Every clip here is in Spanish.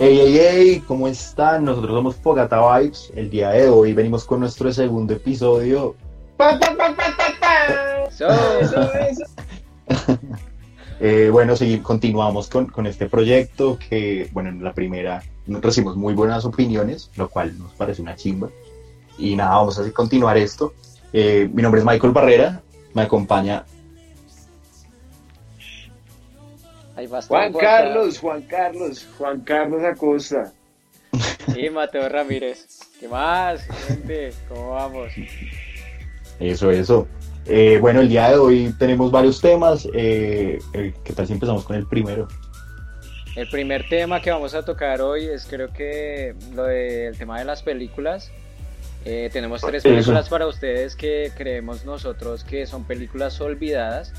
Hey, hey, hey, ¿cómo están? Nosotros somos Fogata Vibes. El día de hoy venimos con nuestro segundo episodio. Eh, bueno, sí, continuamos con, con este proyecto que, bueno, en la primera nos recibimos muy buenas opiniones, lo cual nos parece una chimba. Y nada, vamos a continuar esto. Eh, mi nombre es Michael Barrera, me acompaña Hay bastante Juan. Carlos, Juan Carlos, Juan Carlos Acosta. Y Mateo Ramírez. ¿Qué más, gente? ¿Cómo vamos? Eso, eso. Eh, bueno, el día de hoy tenemos varios temas. Eh, eh, ¿Qué tal si empezamos con el primero? El primer tema que vamos a tocar hoy es creo que lo del tema de las películas. Eh, tenemos tres Eso. películas para ustedes que creemos nosotros que son películas olvidadas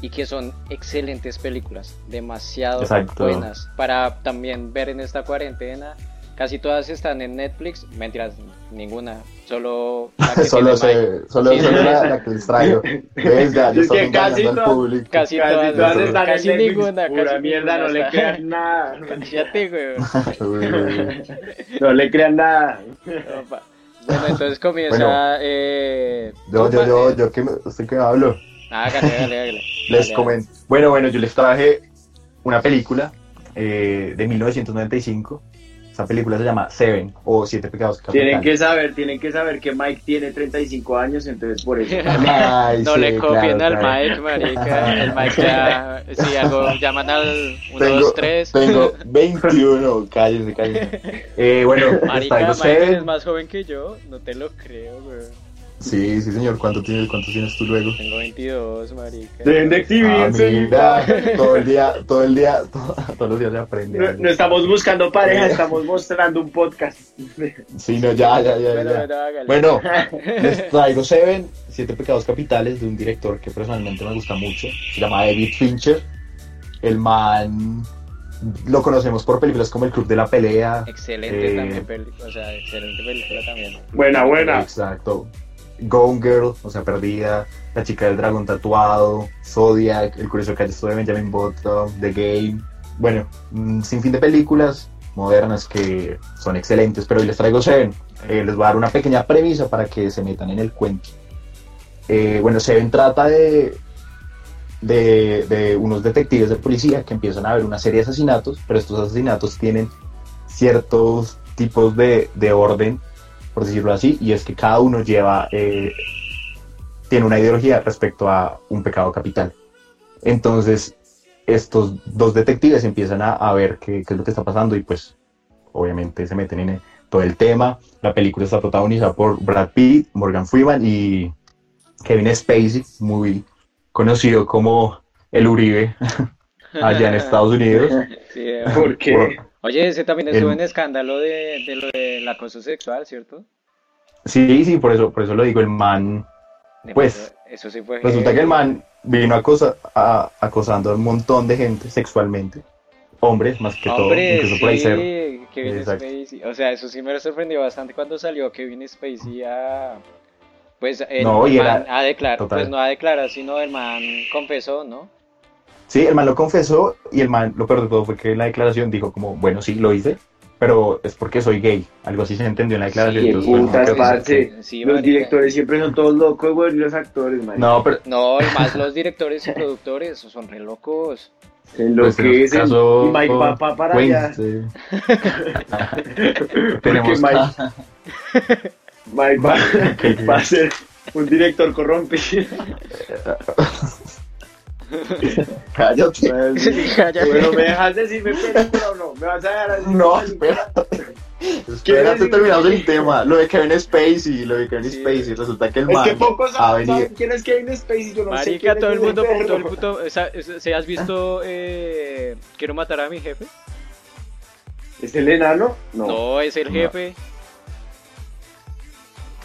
y que son excelentes películas, demasiado Exacto. buenas para también ver en esta cuarentena. Casi todas están en Netflix, mentiras, ninguna, solo la que solo se, solo, Sí, solo la, la que les traigo. ¿Ves? Ya, ya Es que estamos casi al todas- público. Casi, Casi todas, todas no, están en casi Netflix, ninguna, Pura casi mierda, no ninguna le está. crean nada. Cállate, güey. No le crean nada. Opa. Bueno, entonces comienza. Bueno. eh, Yo, yo, yo, yo, que me, ¿usted qué me hablo? Ah, hágale, hágale, hágale. Les comento. Bueno, bueno, yo les traje una película eh, de 1995. Esa película se llama Seven o Siete Pecados Tienen Capitales. que saber, tienen que saber que Mike tiene 35 años, entonces por eso. Ay, No sí, le copien claro, al claro. Mike, marica. El Mike ya. Si algo llaman al 1, Tengo, 2, 3. tengo 21, cállese, cállese. Eh, bueno, Marica, Mike Seven. más joven que yo. No te lo creo, güey. Sí, sí, señor. ¿Cuánto tienes, cuántos tienes tú luego? Tengo 22, marica. Deben de Ah, mira, todo el día, todo el día, todo- todos los días se aprende. No, estamos buscando pareja, estamos mostrando un podcast. Sí, no, ya, ya, ya, Bueno, ya. bueno, les traigo Seven, Siete Pecados Capitales, de un director que personalmente me gusta mucho. Se llama David Fincher. El man lo conocemos por películas como El Club de la Pelea. Excelente Eh, también, película. O sea, excelente película también. Buena, buena. Exacto. Gone Girl, o sea, Perdida, La chica del dragón tatuado, Zodiac, El curioso calle de Benjamin Button, The Game. Bueno, un sinfín de películas modernas que son excelentes, pero hoy les traigo Seven. Eh, les voy a dar una pequeña premisa para que se metan en el cuento. Eh, bueno, Seven trata de, de, de unos detectives de policía que empiezan a ver una serie de asesinatos, pero estos asesinatos tienen ciertos tipos de, de orden por decirlo así, y es que cada uno lleva, eh, tiene una ideología respecto a un pecado capital. Entonces, estos dos detectives empiezan a, a ver qué, qué es lo que está pasando y pues obviamente se meten en todo el tema. La película está protagonizada por Brad Pitt, Morgan Freeman y Kevin Spacey, muy conocido como el Uribe allá en Estados Unidos. Sí, eh. ¿Por qué? Oye, ese también estuvo en escándalo de, de lo del acoso sexual, ¿cierto? Sí, sí, por eso, por eso lo digo, el man Pues, eso sí fue. Resulta que el man vino acosa- a- acosando a un montón de gente sexualmente. Hombres, más que todo. Incluso por ahí sí, Kevin. Spacey. O sea, eso sí me sorprendió bastante cuando salió Kevin Spacey a. Pues el No, man era- a declarar, total. pues no a declarar, sino el man confesó, ¿no? Sí, el man lo confesó y el man, lo peor de todo fue que en la declaración dijo como, bueno, sí, lo hice, pero es porque soy gay. Algo así se entendió en la declaración. Sí, entonces, putas, creo que- parce. Sí, Los marica. directores siempre son todos locos, güey, y los actores, man. No, pero No, y más los directores y productores, son re locos. En pues, lo en que este es el- caso, y Mike va pa- para Wayne, allá. Tenemos Mike, Mike va, va a ser un director corrompido. Cállate. Bueno, ¿me dejas decirme película o no? ¿Me vas a dejar así? No, espérate. Espérate, terminamos el tema. Lo de Kevin Spacey, lo de Kevin Sí. Spacey. Resulta que el Es man que pocos ha saben venido. quién es Kevin Spacey, yo no sé Marica, quién todo es el mundo, todo el esa- ¿se has visto eh, Quiero matar a mi jefe? ¿Es el enano? No, es el No. jefe.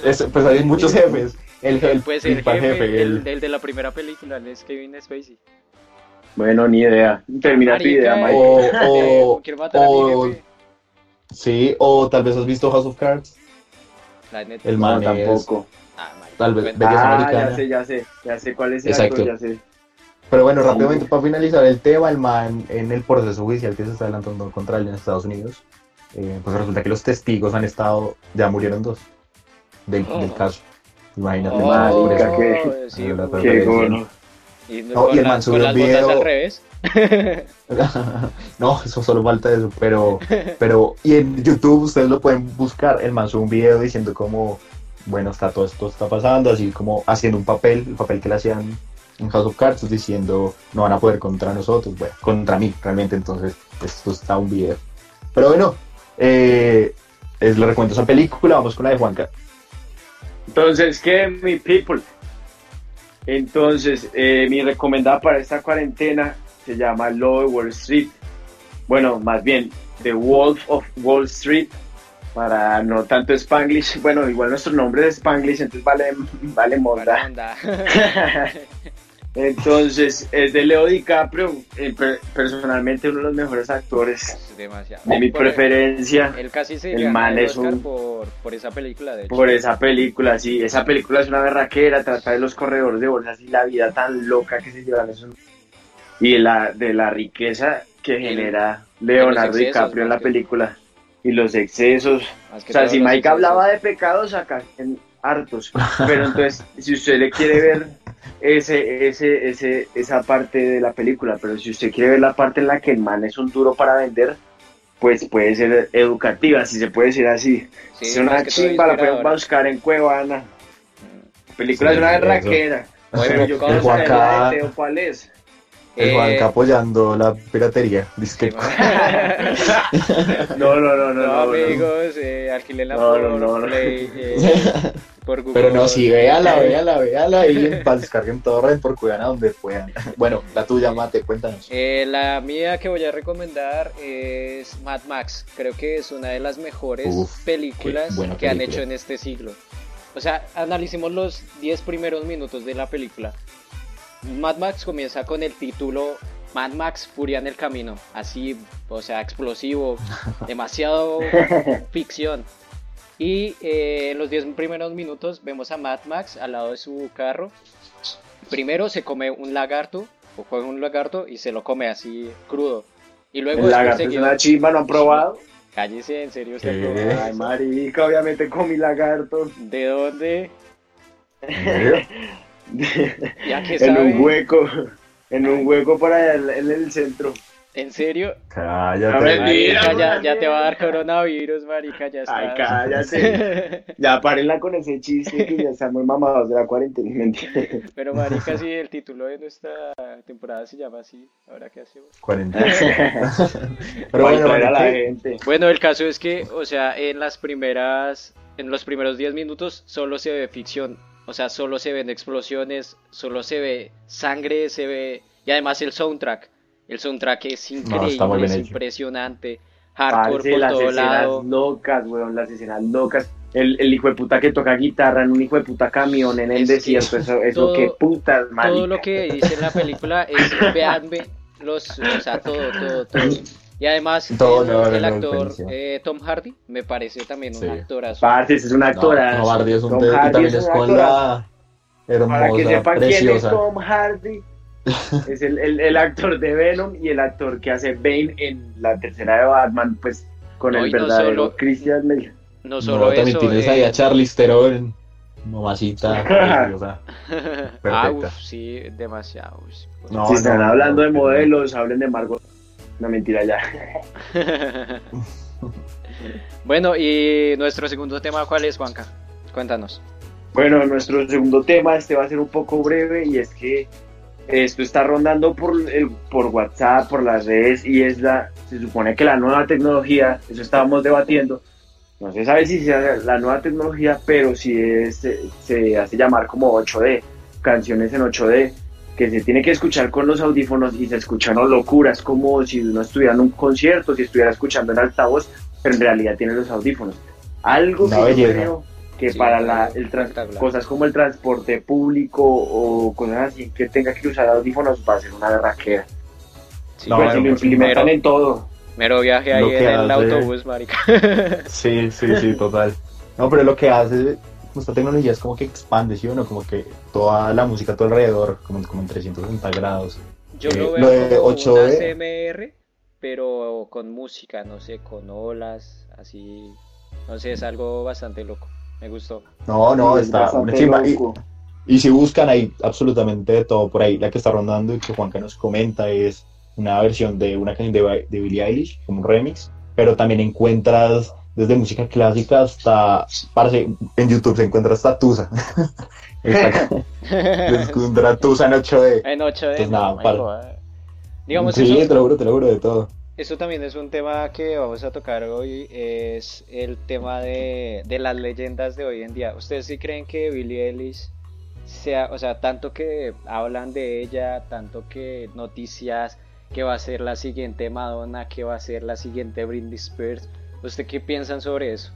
Es- pues hay muchos jefes. El, el Pues el principal jefe, jefe, el, el- el de la primera película, es Kevin Spacey. Bueno, ni idea. Termina tu idea, Mike. O, o, Quiero matar a o- mi jefe. sí, o tal vez has visto House of Cards. La neta. El man tampoco. Ah, tal vez- belleza Ah, americana. ya sé, ya sé. Ya sé cuál es el Exacto. actor, ya sé. Pero bueno, rápidamente para finalizar el tema, el man en el proceso judicial que se está adelantando contra él en Estados Unidos, eh, pues resulta que los testigos han estado, ya murieron dos del, Oh. del caso. Imagínate, Oh, madre, por eso. que- sí, Qué bueno. Y, No, con, y el man subió con un video. al revés. no, eso solo falta eso, pero, pero, y en YouTube ustedes lo pueden buscar, el man sube un video diciendo como, bueno, está todo esto está pasando, así como haciendo un papel, el papel que le hacían en House of Cards, diciendo, no van a poder contra nosotros, bueno, contra mí, realmente, entonces, esto está un video. Pero bueno, eh, es, le recuento esa película, vamos con la de Juanca. Entonces, ¿qué, mi people? Entonces, eh, mi recomendada para esta cuarentena se llama de Wall Street. Bueno, más bien, The Wolf of Wall Street, para no tanto Spanglish. Bueno, igual nuestro nombre es Spanglish, entonces vale, vale. Entonces, es de Leo DiCaprio, per- personalmente uno de los mejores actores Es demasiado. de mi Por- preferencia. Él casi se El man es un- por, por esa película, de hecho. Por esa película, sí, esa película es una berraquera, trata de los corredores de bolsas y la vida tan loca que se llevan esos y de la, de la riqueza que genera Leonardo excesos, DiCaprio en la película y los excesos. O sea, si Mike hablaba de pecados acá en hartos, pero entonces si usted le quiere ver ese, ese, ese, esa parte de la película, pero si usted quiere ver la parte en la que el man es un duro para vender, pues puede ser educativa, si se puede decir así. Sí, es una chimba, la pueden buscar en Cuevana. La película Sí, es una berraquera. Bueno, Pero yo Teo cuál es. El Eh, Juanca apoyando la piratería, dice sí, que- man. No, no, no, no. No, no, no. amigos, eh, alquilenla No, por no, no, no. Play, eh, por Google. Pero no, sí, véala, véala, véala y para descarguen todo red por Cuevana donde puedan. Bueno, la tuya, Mate, cuéntanos. Eh, la mía que voy a recomendar es Mad Max. Creo que es una de las mejores Uf, películas que han hecho en este siglo. O sea, analicemos los 10 primeros minutos de la película. Mad Max comienza con el título Mad Max Furia en el Camino. Así, o sea, explosivo, demasiado ficción. Y eh, en los 10 primeros minutos vemos a Mad Max al lado de su carro. Primero se come un lagarto, o coge un lagarto y se lo come así crudo. Y luego El lagarto es una chimba, ¿no han probado? Cállese, en serio, usted. Ay, marica, obviamente comí lagarto. ¿De dónde? ¿En serio? Ya que en sabe. un hueco. En un hueco por allá en el centro. ¿En serio? Cállate. Marica, Mira, ya, te va a dar coronavirus, marica, ya está. Ay, cállate. Ya párenla con ese chiste que ya están muy mamados de la cuarentena. mentira. Pero marica, sí, el título de nuestra temporada se llama así. Ahora qué hacemos. Cuarentena. Pero Para bueno, a la gente. Bueno, el caso es que, o sea, en las primeras, en los primeros 10 minutos solo se ve ficción. O sea, solo se ven explosiones, solo se ve sangre, se ve... Y además el soundtrack. El soundtrack es increíble, es hecho. impresionante. Hardcore Parce, por las todo escenas lado. locas, weón, las escenas locas. El, el hijo de puta que toca guitarra en un hijo de puta camión en el Es que desierto, eso, eso todo- qué putas, marica. todo lo que dice en la película es vean ve- los o sea todo todo todo y además Todo, el, no, no, el actor eh, Tom Hardy me parece también Sí. un actorazo Parce, ese es un actor. No, no, Bardi es un Tom Hardy también es con actorazo. la Para que hermosa, sepan quién es preciosa. Tom Hardy, es el, el, el actor de Venom y el actor que hace Bane en la tercera de Batman, pues con No, el verdadero solo- Christian Bale. no No, solo también eso tienes eh, ahí a Charlize Theron, mamacita, preciosa. ah perfecta. uf, sí demasiado uf. Si están no, hablando no, de no. modelos, hablen de Margot. No, mentira, ya. bueno y nuestro segundo tema cuál es Juanca cuéntanos. Bueno, nuestro segundo tema, este va a ser un poco breve y es que esto está rondando por, el, por WhatsApp, por las redes y es la, se supone que la nueva tecnología, eso estábamos debatiendo, no se sabe si sea la nueva tecnología, pero si es, se, se hace llamar como 8D, canciones en 8D, que se tiene que escuchar con los audífonos y se escuchan locuras, como si uno estuviera en un concierto, si estuviera escuchando en altavoz, pero en realidad tiene los audífonos. Algo Una que yo creo que Sí, para la, el cosas como el transporte público o cosas así que tenga que usar audífonos va a ser una berraquera. sí, No, pues si lo implementan mero, en todo. mero viaje ahí en el hace- autobús marica Sí, sí, sí, total. No, pero lo que hace esta tecnología es como que expande, ¿sí o no? Como que toda la música a tu alrededor, como, como en 360 grados. Yo Eh, lo lo veo de como 8D. una CMR, pero con música, no sé, con olas, así. No sé, es algo bastante loco. Me gustó. No, no, Es está chimba. Y, y si buscan hay absolutamente de todo por ahí. La que está rondando y que Juanca nos comenta es una versión de una canción de, de Billie Eilish, como un remix, pero también encuentras desde música clásica hasta, parce, en YouTube se encuentra hasta Tusa. Encuentra Tusa en 8D. En 8D, Pues no, nada, God. Digamos, sí, eso, te lo juro, te lo juro de todo. eso también es un tema que vamos a tocar hoy, es el tema de, de las leyendas de hoy en día. ¿Ustedes sí creen que Billie Eilish sea, o sea, tanto que hablan de ella, tanto que noticias, que va a ser la siguiente Madonna, que va a ser la siguiente Britney Spears? ¿Usted qué piensan sobre eso?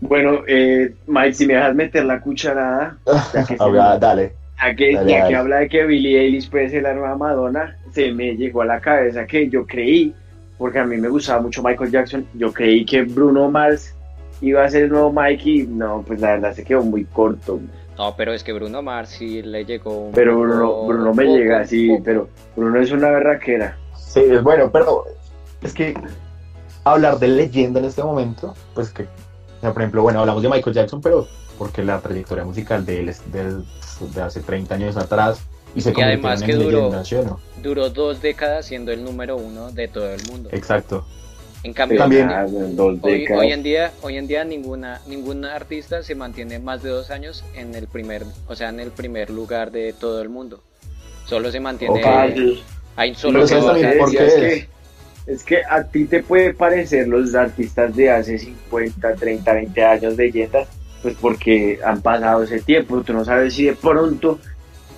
Bueno, eh, Mike, si me dejas meter la cucharada, ya que, se Ahora, me- dale. ya que, Dale, ya que habla de que Billie Eilish puede ser la nueva Madonna, se me llegó a la cabeza que yo creí, porque a mí me gustaba mucho Michael Jackson, yo creí que Bruno Mars iba a ser el nuevo Mike y no, pues la verdad se quedó muy corto. No, pero es que Bruno Mars sí le llegó un Pero Bruno, Bruno me poco, llega así, poco. pero Bruno es una berraquera. Sí, es bueno, pero es que hablar de leyenda en este momento, pues que, o sea, por ejemplo, bueno, hablamos de Michael Jackson, pero porque la trayectoria musical de él es del- de, hace 30 años atrás y se Y convirtió además en que duró- leyenda, ¿sí o no? Duró dos décadas siendo el número uno de todo el mundo. Exacto. En cambio, También- Ah, hoy, en día, hoy en día ninguna, ninguna artista se mantiene más de dos años en el primer, o sea, en el primer lugar de todo el mundo. Solo se mantiene, sí. hay Pero solo que ¿sabes dos también años. por qué es es? que, a ti te puede parecer los artistas de hace 50, 30, 20 años de leyendas, pues porque han pasado ese tiempo. Tú no sabes si de pronto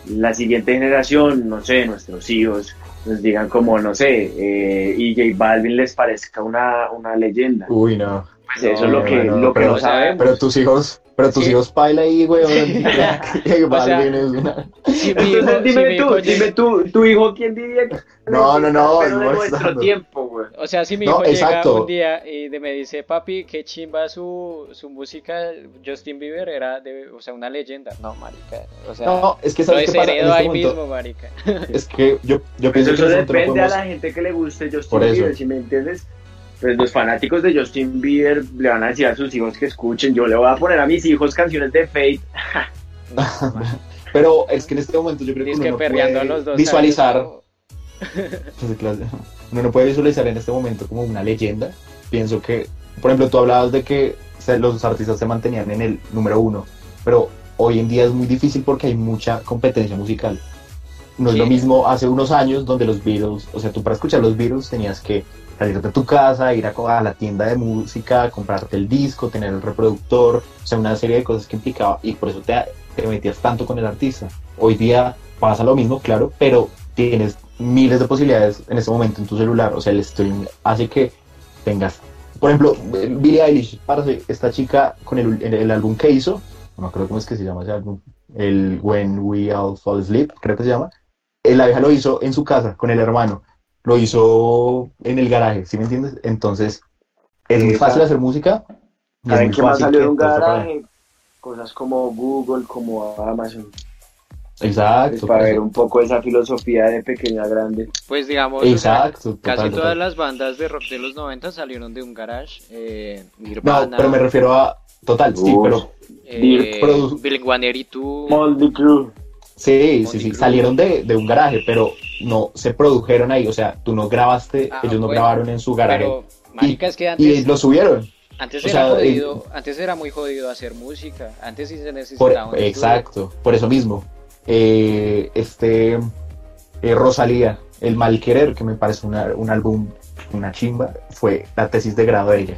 la siguiente generación, no sé, nuestros hijos, nos digan como, no sé, eh, y J Balvin les parezca una, una leyenda. Uy, no. Pues eso es lo que, no, lo que pero- no sabemos. Pero tus hijos, pero tus Sí. hijos paila ahí, güey. O es una... Si Entonces hijo- si dime mi tú, hijo dime llega- tú, tu hijo, ¿quién diría que No, no, no, pero de no, nuestro tiempo, güey? O sea, si mi No, hijo llega exacto. un día y me dice, papi, qué chimba su, su música, Justin Bieber era, de, o sea, una leyenda. No, marica. O sea, No, es que lo sabes qué pasa en desheredo este ahí momento. mismo, marica. Es que yo, yo Pues pienso eso que no depende a la gente que le guste Justin eso. Bieber, si me entiendes. Pues los fanáticos de Justin Bieber le van a decir a sus hijos que escuchen. Yo le voy a poner a mis hijos canciones de Fate. Pero es que en este momento yo creo que uno que no perreando a puede los dos. visualizar, pues, uno no puede visualizar en este momento como una leyenda. Pienso que, por ejemplo, tú hablabas de que los artistas se mantenían en el número uno, pero hoy en día es muy difícil porque hay mucha competencia musical. No es lo mismo hace unos años donde los Beatles, o sea, tú para escuchar los Beatles tenías que salir de tu casa, ir a, a la tienda de música, comprarte el disco, tener el reproductor, o sea, una serie de cosas que implicaba y por eso te, te metías tanto con el artista. Hoy día pasa lo mismo, claro, pero tienes miles de posibilidades en este momento en tu celular, o sea, el streaming hace que tengas, por ejemplo, Billie Eilish, parce, esta chica con el, el, el álbum que hizo, no me acuerdo cómo es que se llama ese álbum, el When We All Fall Asleep, creo que se llama, eh, la vieja lo hizo en su casa con el hermano, lo hizo en el garaje, ¿sí me entiendes? Entonces, es muy fácil hacer música. ¿Saben muy qué más salió de un garaje? Cosas como Google, como Amazon. Exacto. para por ver un poco esa filosofía de pequeña a grande. Pues digamos, o sea, Exacto. casi total, todas total. las bandas de rock de los 90 salieron de un garage. Eh, No, Nirvana, pero me refiero a. Total, sí, Uy. pero. eh, Dirt produ- Blink-182. Moldy Crew. Sí, sí, sí. Salieron de, de un garaje, pero no se produjeron ahí. O sea, tú no grabaste, Ah, ellos no bueno, grabaron en su garaje. Pero, marica, es que y antes, lo subieron. antes o era sea, jodido, antes era muy jodido hacer música. Antes sí se Por- necesitaba un estudio. exacto, por eso mismo. Eh, este. eh, Rosalía, El Mal Querer, que me parece una- un álbum, una chimba, fue la tesis de grado de ella.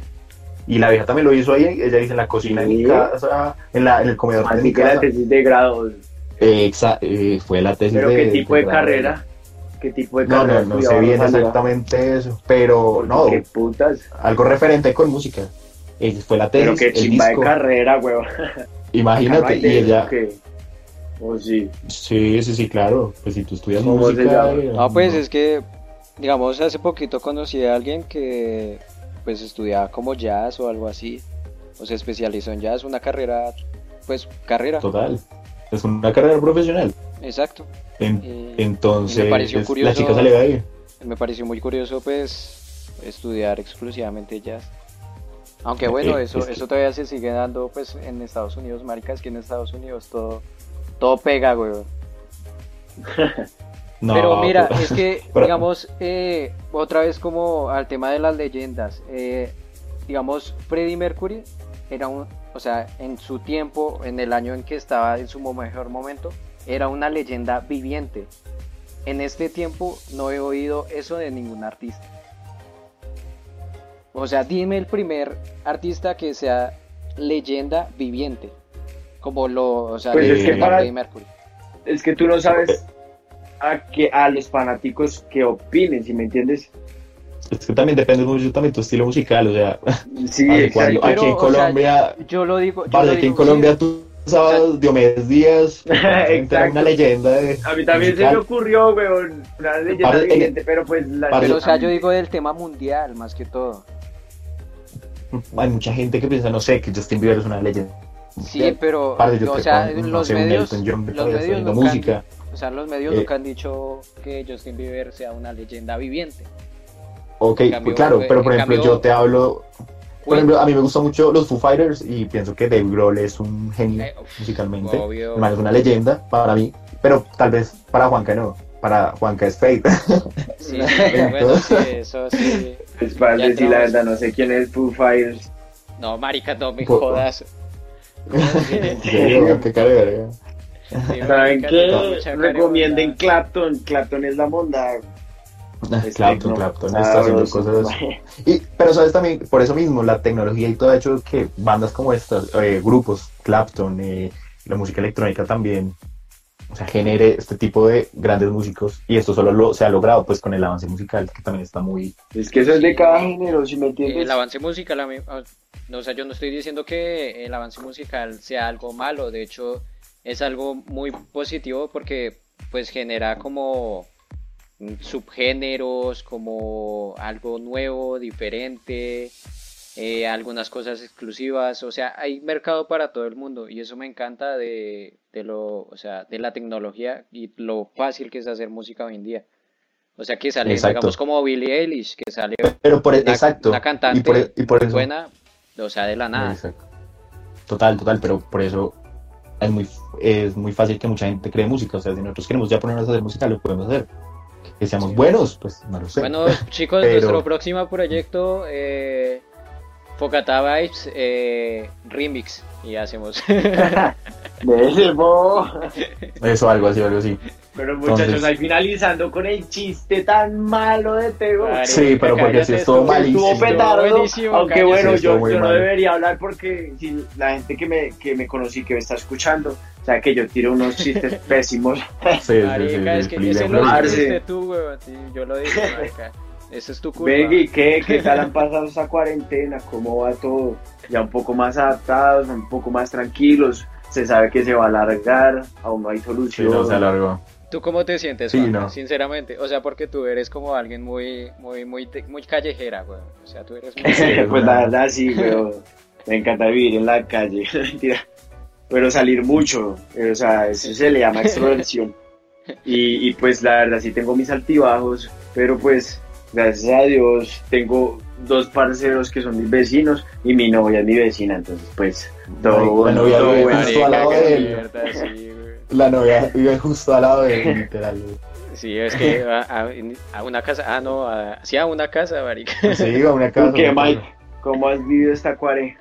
Y la vieja también lo hizo ahí, ella dice en la cocina de mi casa, en, la, en el comedor de mi que la casa. tesis de grado. Eh, exa- eh, fue la tesis Pero de ¿qué tipo de carrera? ¿Qué tipo de No, carrera? no, no sé estudiaba bien exactamente eso, pero Porque no, ¿Qué putas? algo referente con música. Eh, fue la tesis, Pero qué el chimba disco, de carrera, weón. imagínate, y ella, O sí. sí, sí, sí, claro, pues si tú estudias ¿Cómo se música... llama? eh, No, pues es que, digamos, hace poquito conocí a alguien que pues estudiaba como jazz o algo así, o se especializó en jazz, una carrera pues carrera. Total. Es una carrera profesional. Exacto. En- Eh, entonces, me pareció curioso- la chica se le va a ir. Me pareció muy curioso, pues, estudiar exclusivamente jazz. Aunque bueno, Eh, eso, es que- eso todavía se sigue dando, pues, en Estados Unidos, maricas, que en Estados Unidos todo, todo pega, güey. No, Pero mira, pero- es que, digamos, eh, otra vez como al tema de las leyendas, eh, digamos, Freddie Mercury era un, o sea, en su tiempo, en el año en que estaba en su mejor momento, era una leyenda viviente. En este tiempo no he oído eso de ningún artista. O sea, dime el primer artista que sea leyenda viviente. Como lo, o sea, Pues es que para- Mercury. Es que tú no sabes a que a los fanáticos que opinen, si me entiendes. Es que también depende mucho también tu estilo musical, o sea, Sí, cuando- aquí en o sea, Colombia, yo lo digo. yo lo aquí en Colombia sí. tú sabes Diomedes Díaz, era Exacto. una leyenda de A mí también se me ocurrió, weón, una leyenda Parce, en- viviente, pero pues la Pero, o sea, yo digo del tema mundial, más que todo. Hay mucha gente que piensa, no sé, que Justin Bieber es una leyenda. Sí, pero, Parce, yo o sea, en no los sé, medios, John los han música. o sea, los medios Eh, nunca han dicho que Justin Bieber sea una leyenda viviente. Ok, cambio, pues claro, pero por ejemplo, cambio- yo te hablo. Por ejemplo, a mí me gustan mucho los Foo Fighters y pienso que Dave Grohl es un genio Eh, musicalmente. obvio. Es una leyenda para mí, pero tal vez para Juanca no. Para Juanca es Fate. Sí, sí, bueno, sí, eso sí. Pues para Ya decir la verdad, no sé quién es Foo Fighters. No, marica, no me Po- jodas. Qué ¿Saben qué? Recomienden Clapton. Clapton es la monda. Es Clapton, tecno. Clapton está haciendo Sabroso. cosas. Y, pero sabes también, por eso mismo, la tecnología y todo ha hecho que bandas como estas, eh, grupos, Clapton, eh, la música electrónica también, o sea, genere este tipo de grandes músicos. Y esto solo lo, se ha logrado pues con el avance musical, que también está muy... Es que eso es de cada género, si me entiendes. El avance musical, ah, no, o sea, yo no estoy diciendo que el avance musical sea algo malo, de hecho es algo muy positivo porque pues genera como subgéneros, como algo nuevo, diferente, eh, algunas cosas exclusivas, o sea, hay mercado para todo el mundo y eso me encanta de, de lo, o sea, de la tecnología y lo fácil que es hacer música hoy en día. O sea, que sale, Exacto. digamos, como Billie Eilish, que sale Pero por una, exacto. una cantante y por, e, y por eso... buena, o sea, de la nada. Exacto. Total, total, pero por eso es muy, es muy fácil que mucha gente cree música. O sea, si nosotros queremos ya ponernos a hacer música, lo podemos hacer. Que seamos Sí. buenos, pues no lo sé. Bueno, chicos, Pero- nuestro próximo proyecto, eh, Focata Vibes eh, Remix, y hacemos. Eso, algo así, algo así. Pero muchachos, Entonces- ahí finalizando con el chiste tan malo de Tego. Sí, pero porque si cállate, estuvo malísimo. Estuvo petardo, buenísimo, aunque cállate. bueno, Sí, yo, yo no debería hablar porque si la gente que me, que me conocí, que me está escuchando, sea que yo tiro unos chistes pésimos. Sí, sí, sí, Marica, sí, es que ese lo dijiste tú, weón, sí, yo lo dije, marica. Eso es tu culpa. Venga, ¿y qué? ¿Qué tal han pasado esta cuarentena? ¿Cómo va todo? Ya un poco más adaptados, un poco más tranquilos. Se sabe que se va a alargar, aún no hay Sí, solución. no, se alargó. ¿Tú cómo te sientes, Sí, no. Sinceramente, o sea, porque tú eres como alguien muy, muy, muy, muy callejera, weón. O sea, tú eres muy... pues la verdad sí, pero me encanta vivir en la calle, mentira. Pero salir mucho, eh, o sea, eso se le llama extroversión. Y, y pues la verdad sí tengo mis altibajos, pero pues gracias a Dios tengo dos parceros que son mis vecinos y mi novia es mi vecina, entonces pues todo Ay, la bueno, novia todo vive bueno. justo al lado de él. sí. La novia vive justo al lado de él, literal. Sí, es que a, a- a una casa, ah, no, a, sí, a una casa, marica. Iba a una casa. ¿Tú qué, Mike? ¿Cómo has vivido esta cuare?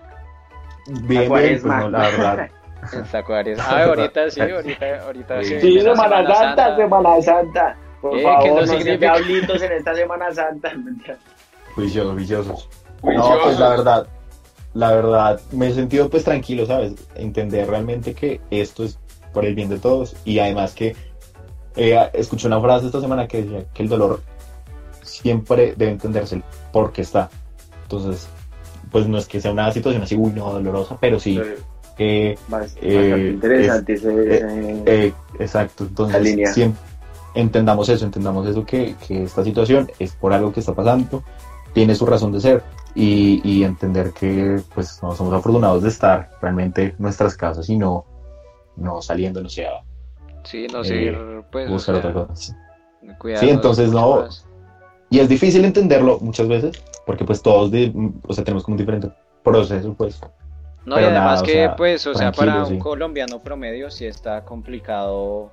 Bien, bien, pues no, la verdad. En Tacuares. Ah, ahorita sí, ahorita, ahorita Sí. sí. Sí, empieza Semana Santa, Semana Santa. Por Eh, que favor, no no sean significa- diablitos en esta Semana Santa. Juiciosos, viciosos. No, Juiciosos. pues la verdad, la verdad, me he sentido pues tranquilo, ¿sabes? Entender realmente que esto es por el bien de todos y además que eh, escuché una frase esta semana que decía que el dolor siempre debe entenderse el por qué está. Entonces, pues no es que sea una situación así, uy, no, dolorosa, pero sí, eh, Bast- Eh, interesante ese, ese- eh, exacto, entonces siempre entendamos eso, entendamos eso que, que esta situación es por algo que está pasando tiene su razón de ser y, y entender que pues no somos afortunados de estar realmente en nuestras casas y no, no saliendo, no sé, a Sí, no Eh, seguir, pues, o buscar sea, otra cosa. cuidando Sí, entonces, no, más. Y es difícil entenderlo muchas veces, porque pues todos, de, o sea, tenemos como un diferente proceso, pues. No, y además nada, o que, sea, pues, o sea, para sí. un colombiano promedio sí está complicado,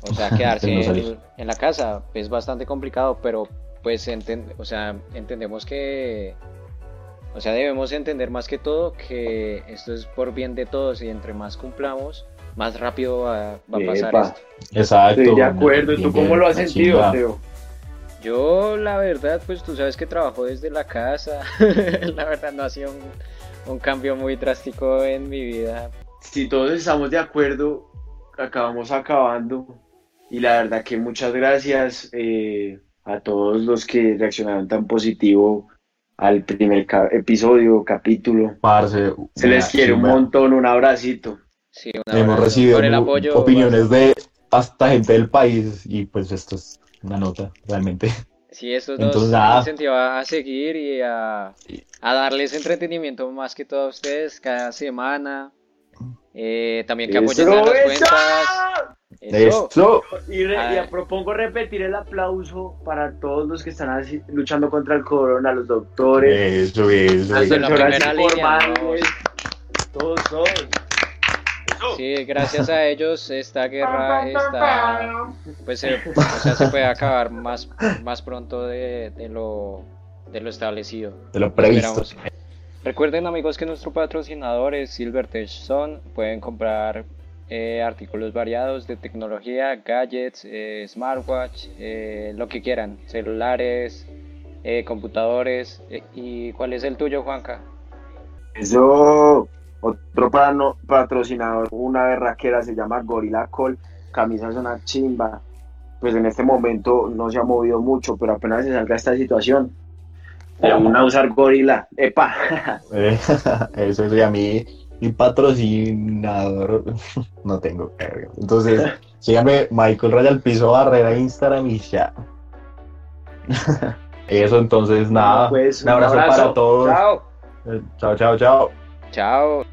o sea, quedarse No en, la casa es bastante complicado, pero pues, enten- o sea, entendemos que, o sea, debemos entender más que todo que esto es por bien de todos y entre más cumplamos, más rápido va, va a pasar Epa. esto. Exacto. Estoy de acuerdo. ¿Y tú Bien, cómo lo has sentido. Teo? Yo, la verdad, pues tú sabes que trabajo desde la casa, la verdad no ha sido un, un cambio muy drástico en mi vida, Si todos estamos de acuerdo, acabamos acabando. Y la verdad que muchas gracias eh, a todos los que reaccionaron tan positivo al primer ca- episodio, capítulo. Parce, Se les quiere un montón, un abracito. Sí, un Hemos abrazo recibido por el apoyo. opiniones de hasta gente del país y pues esto es una nota, realmente. Sí, esto nos Entonces, nada. incentiva a seguir y a, a darles entretenimiento más que todo a ustedes cada semana. Eh, también que apoyen a ¡Eso, las eso! cuentas. Eso. Esto, Y, re- Ay. y propongo repetir el aplauso para todos los que están así- luchando contra el corona, los doctores, eso, eso. las personas informales, todos, todos. Sí, gracias a ellos esta guerra está, pues, se, o sea, se puede acabar más, más pronto de, de lo, de lo establecido. de lo previsto. Recuerden amigos que nuestro patrocinador es Silvertech Zone. Pueden comprar eh, artículos variados de tecnología, gadgets, eh, smartwatch, eh, lo que quieran, celulares, eh, computadores. eh, ¿Y cuál es el tuyo, Juanca? Eso, otro patrocinador, una berraquera, se llama Gorilla Call, camisas una chimba. Pues en este momento no se ha movido mucho, pero apenas se salga esta situación, de una a usar Gorilla. ¡Epa! Eh, Eso es, y a mí, mi patrocinador, no tengo. verga. Entonces, síganme, Michael Raya al piso barrera, Instagram y ya. Eso, entonces, nada. Pues, un abrazo, para todos. Chao. Eh, Chao, chao, chao. Chao.